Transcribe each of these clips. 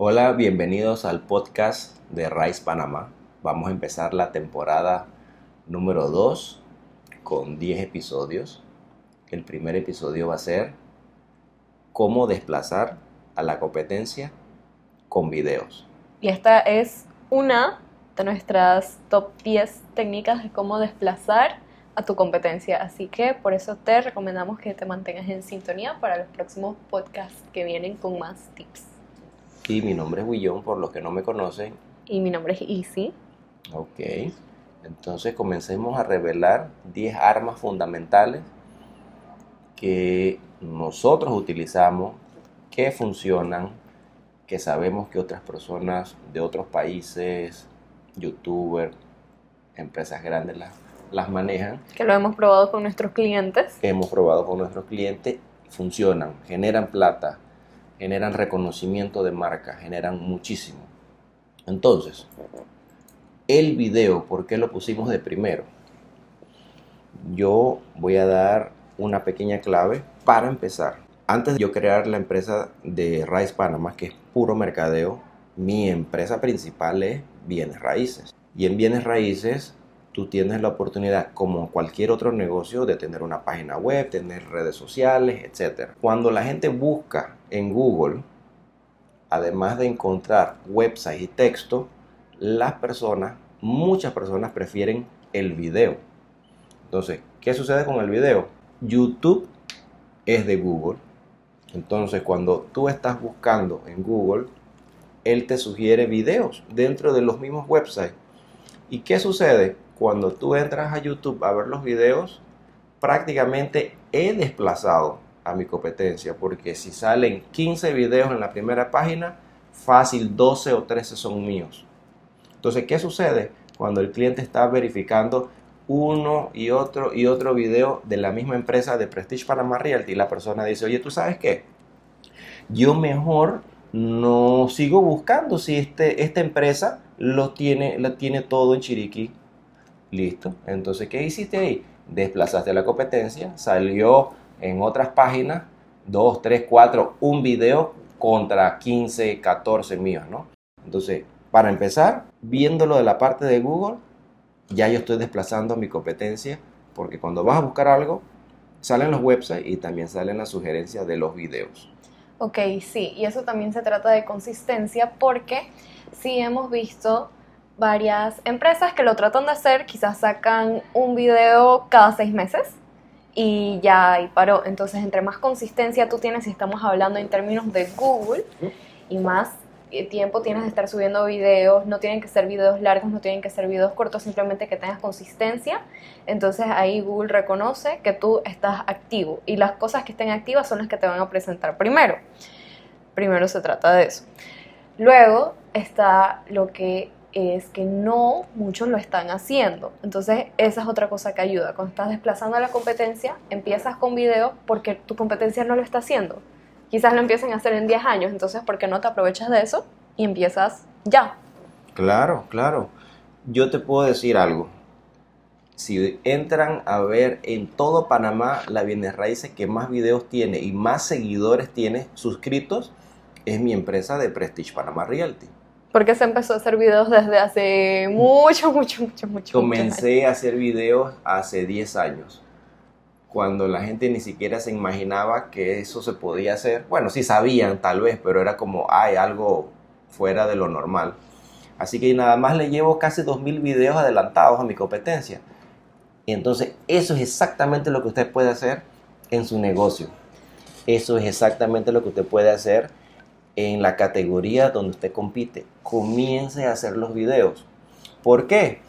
Hola, bienvenidos al podcast de Rice Panamá. Vamos a empezar la temporada número 2 con 10 episodios. El primer episodio va a ser cómo desplazar a la competencia con videos. Y esta es una de nuestras top 10 técnicas de cómo desplazar a tu competencia. Así que por eso te recomendamos que te mantengas en sintonía para los próximos podcasts que vienen con más tips. Y mi nombre es Willón, por los que no me conocen. Y mi nombre es Easy. Ok. Entonces comencemos a revelar 10 armas fundamentales que nosotros utilizamos, que funcionan, que sabemos que otras personas de otros países, youtubers, empresas grandes las, las manejan. Que lo hemos probado con nuestros clientes. Hemos probado con nuestros clientes, funcionan, generan plata, generan reconocimiento de marca, generan muchísimo. Entonces, el video, ¿por qué lo pusimos de primero? Yo voy a dar una pequeña clave para empezar. Antes de yo crear la empresa de Rice Panama, que es puro mercadeo, mi empresa principal es bienes raíces. Y en bienes raíces tú tienes la oportunidad, como cualquier otro negocio, de tener una página web, tener redes sociales, etc. Cuando la gente busca en Google, además de encontrar websites y texto, las personas, muchas personas prefieren el video. Entonces, ¿qué sucede con el video? YouTube es de Google. Entonces, cuando tú estás buscando en Google, él te sugiere videos dentro de los mismos websites. ¿Y qué sucede? Cuando tú entras a YouTube a ver los videos, prácticamente he desplazado a mi competencia, porque si salen 15 videos en la primera página, fácil 12 o 13 son míos. Entonces, ¿qué sucede? Cuando el cliente está verificando uno y otro y otro video de la misma empresa de Prestige Panama Realty, la persona dice, oye, ¿tú sabes qué? Yo mejor no sigo buscando si este, esta empresa lo tiene, lo tiene todo en Chiriquí. Listo. Entonces, ¿qué hiciste ahí? Desplazaste la competencia, salió en otras páginas, 2, 3, 4, un video contra 15, 14 míos, ¿no? Entonces, para empezar, viéndolo de la parte de Google, ya yo estoy desplazando mi competencia, porque cuando vas a buscar algo, salen los websites y también salen las sugerencias de los videos. Ok, sí, y eso también se trata de consistencia porque sí hemos visto varias empresas que lo tratan de hacer, quizás sacan un video cada seis meses y ya y paró. Entonces, entre más consistencia tú tienes, si estamos hablando en términos de Google, y más tiempo tienes de estar subiendo videos, no tienen que ser videos largos, no tienen que ser videos cortos, simplemente que tengas consistencia. Entonces ahí Google reconoce que tú estás activo y las cosas que estén activas son las que te van a presentar primero. Primero se trata de eso. Luego está lo que es que no muchos lo están haciendo. Entonces, esa es otra cosa que ayuda. Cuando estás desplazando a la competencia, empiezas con video porque tu competencia no lo está haciendo quizás lo empiecen a hacer en 10 años, entonces ¿por qué no te aprovechas de eso y empiezas ya? Claro, claro. Yo te puedo decir algo. Si entran a ver en todo Panamá la bienes raíces que más videos tiene y más seguidores tiene suscritos, es mi empresa de Prestige Panamá Realty. Porque se empezó a hacer videos desde hace mucho, mucho, mucho, mucho. Comencé a hacer videos hace 10 años cuando la gente ni siquiera se imaginaba que eso se podía hacer. Bueno, sí sabían tal vez, pero era como, hay algo fuera de lo normal. Así que nada más le llevo casi 2.000 videos adelantados a mi competencia. Y entonces eso es exactamente lo que usted puede hacer en su negocio. Eso es exactamente lo que usted puede hacer en la categoría donde usted compite. Comience a hacer los videos. ¿Por qué?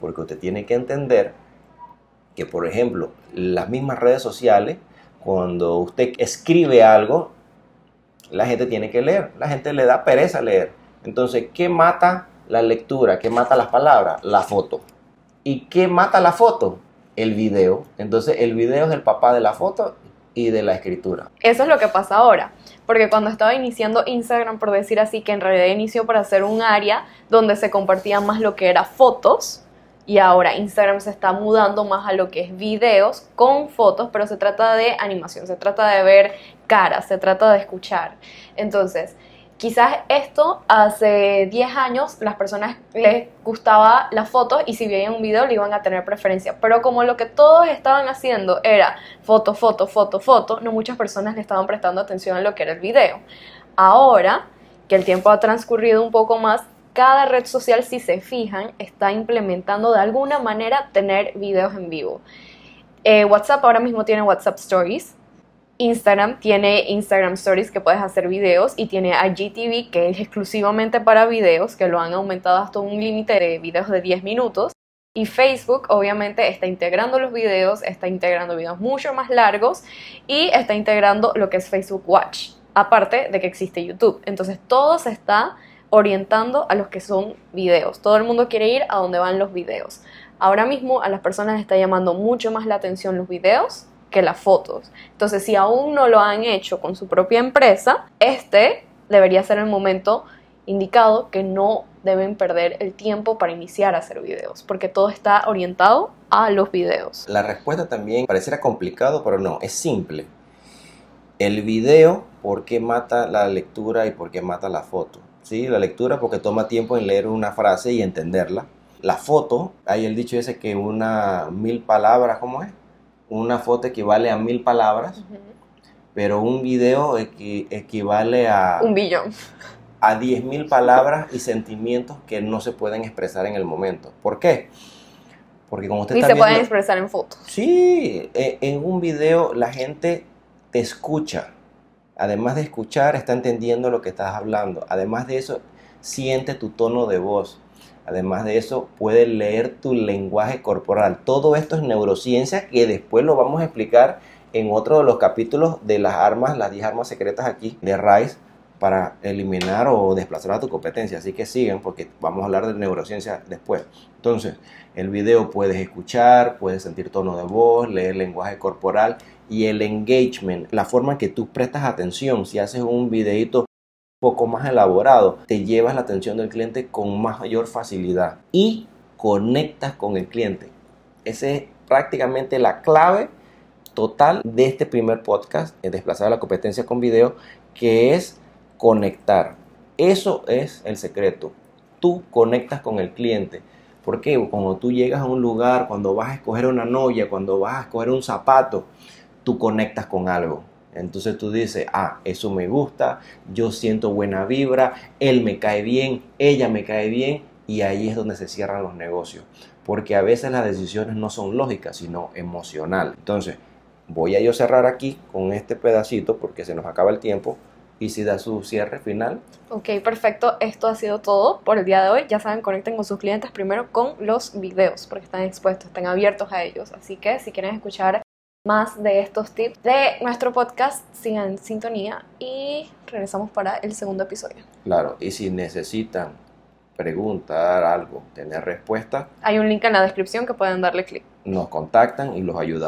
Porque usted tiene que entender que, por ejemplo, las mismas redes sociales, cuando usted escribe algo, la gente tiene que leer, la gente le da pereza leer. Entonces, ¿qué mata la lectura? ¿Qué mata las palabras? La foto. ¿Y qué mata la foto? El video. Entonces, el video es el papá de la foto y de la escritura. Eso es lo que pasa ahora. Porque cuando estaba iniciando Instagram, por decir así, que en realidad inició para hacer un área donde se compartían más lo que era fotos, y ahora Instagram se está mudando más a lo que es videos con fotos, pero se trata de animación, se trata de ver caras, se trata de escuchar. Entonces, Quizás esto hace 10 años las personas les gustaba la foto y si veían un video le iban a tener preferencia. Pero como lo que todos estaban haciendo era foto, foto, foto, foto, no muchas personas le estaban prestando atención a lo que era el video. Ahora que el tiempo ha transcurrido un poco más, cada red social, si se fijan, está implementando de alguna manera tener videos en vivo. Eh, WhatsApp ahora mismo tiene WhatsApp Stories, Instagram tiene Instagram Stories que puedes hacer videos y tiene IGTV que es exclusivamente para videos, que lo han aumentado hasta un límite de videos de 10 minutos. Y Facebook obviamente está integrando los videos, está integrando videos mucho más largos y está integrando lo que es Facebook Watch, aparte de que existe YouTube. Entonces todo se está orientando a los que son videos. Todo el mundo quiere ir a donde van los videos. Ahora mismo a las personas les está llamando mucho más la atención los videos que las fotos. Entonces, si aún no lo han hecho con su propia empresa, este debería ser el momento indicado que no deben perder el tiempo para iniciar a hacer videos, porque todo está orientado a los videos. La respuesta también pareciera complicado, pero no, es simple. El video, ¿por qué mata la lectura y por qué mata la foto? ¿Sí? La lectura porque toma tiempo en leer una frase y entenderla. La foto, hay el dicho ese que una mil palabras, ¿cómo es? Una foto equivale a mil palabras, pero un video equivale a... Un billón. A diez mil palabras y sentimientos que no se pueden expresar en el momento. ¿Por qué? Porque como usted Ni se pueden expresar en fotos. Sí, e, en un video la gente te escucha. Además de escuchar, está entendiendo lo que estás hablando. Además de eso, siente tu tono de voz. Además de eso, puede leer tu lenguaje corporal. Todo esto es neurociencia que después lo vamos a explicar en otro de los capítulos de las armas, las 10 armas secretas aquí de RISE para eliminar o desplazar a tu competencia. Así que siguen porque vamos a hablar de neurociencia después. Entonces, el video puedes escuchar, puedes sentir tono de voz, leer lenguaje corporal y el engagement, la forma en que tú prestas atención. Si haces un videito poco más elaborado, te llevas la atención del cliente con mayor facilidad y conectas con el cliente. Esa es prácticamente la clave total de este primer podcast, de Desplazar la competencia con video, que es conectar. Eso es el secreto. Tú conectas con el cliente. Porque cuando tú llegas a un lugar, cuando vas a escoger una novia, cuando vas a escoger un zapato, tú conectas con algo. Entonces tú dices, ah, eso me gusta, yo siento buena vibra, él me cae bien, ella me cae bien, y ahí es donde se cierran los negocios. Porque a veces las decisiones no son lógicas, sino emocionales. Entonces, voy a yo cerrar aquí con este pedacito porque se nos acaba el tiempo. Y si da su cierre final. Ok, perfecto. Esto ha sido todo por el día de hoy. Ya saben, conecten con sus clientes primero con los videos porque están expuestos, están abiertos a ellos. Así que si quieren escuchar más de estos tips de nuestro podcast. Sigan en sintonía y regresamos para el segundo episodio. Claro, y si necesitan preguntar algo, tener respuesta, hay un link en la descripción que pueden darle clic. Nos contactan y los ayudamos.